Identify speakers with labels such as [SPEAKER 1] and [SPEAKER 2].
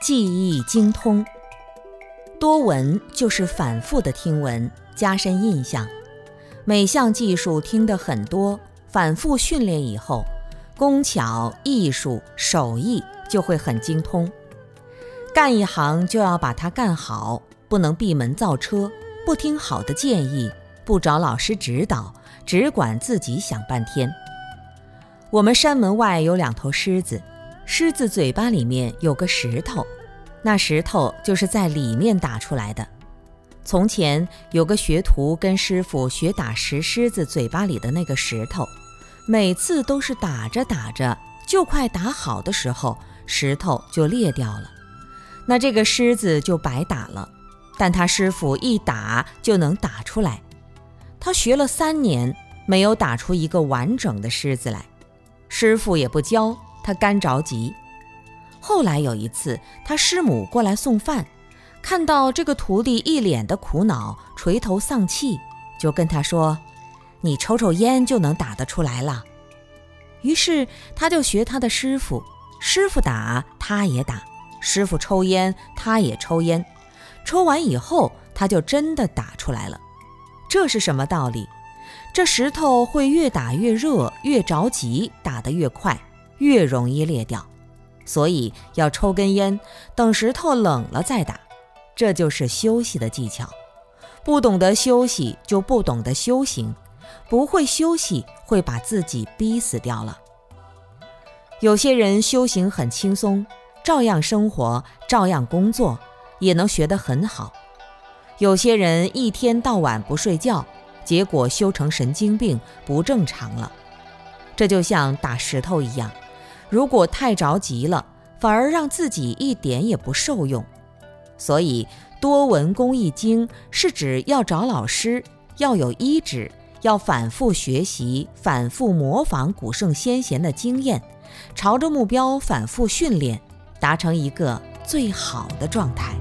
[SPEAKER 1] 记忆精通。多闻就是反复的听闻，加深印象。每项技术听得很多，反复训练以后，工巧、艺术、手艺就会很精通。干一行就要把它干好，不能闭门造车，不听好的建议，不找老师指导，只管自己想半天。我们山门外有两头狮子，狮子嘴巴里面有个石头，那石头就是在里面打出来的。从前有个学徒跟师傅学打石狮子嘴巴里的那个石头，每次都是打着打着，就快打好的时候，石头就裂掉了。那这个狮子就白打了，但他师傅一打就能打出来。他学了三年，没有打出一个完整的狮子来，师傅也不教，他干着急。后来有一次，他师母过来送饭，看到这个徒弟一脸的苦恼，垂头丧气，就跟他说：“你抽抽烟就能打得出来了。”于是他就学他的师傅，师傅打他也打。师傅抽烟，他也抽烟。抽完以后，他就真的打出来了。这是什么道理？这石头会越打越热，越着急，打得越快，越容易裂掉。所以要抽根烟，等石头冷了再打。这就是休息的技巧。不懂得休息，就不懂得修行。不会休息，会把自己逼死掉了。有些人修行很轻松。照样生活，照样工作，也能学得很好。有些人一天到晚不睡觉，结果修成神经病，不正常了。这就像打石头一样，如果太着急了，反而让自己一点也不受用。所以，多闻工艺经是指要找老师，要有依止，要反复学习，反复模仿古圣先贤的经验，朝着目标反复训练。达成一个最好的状态。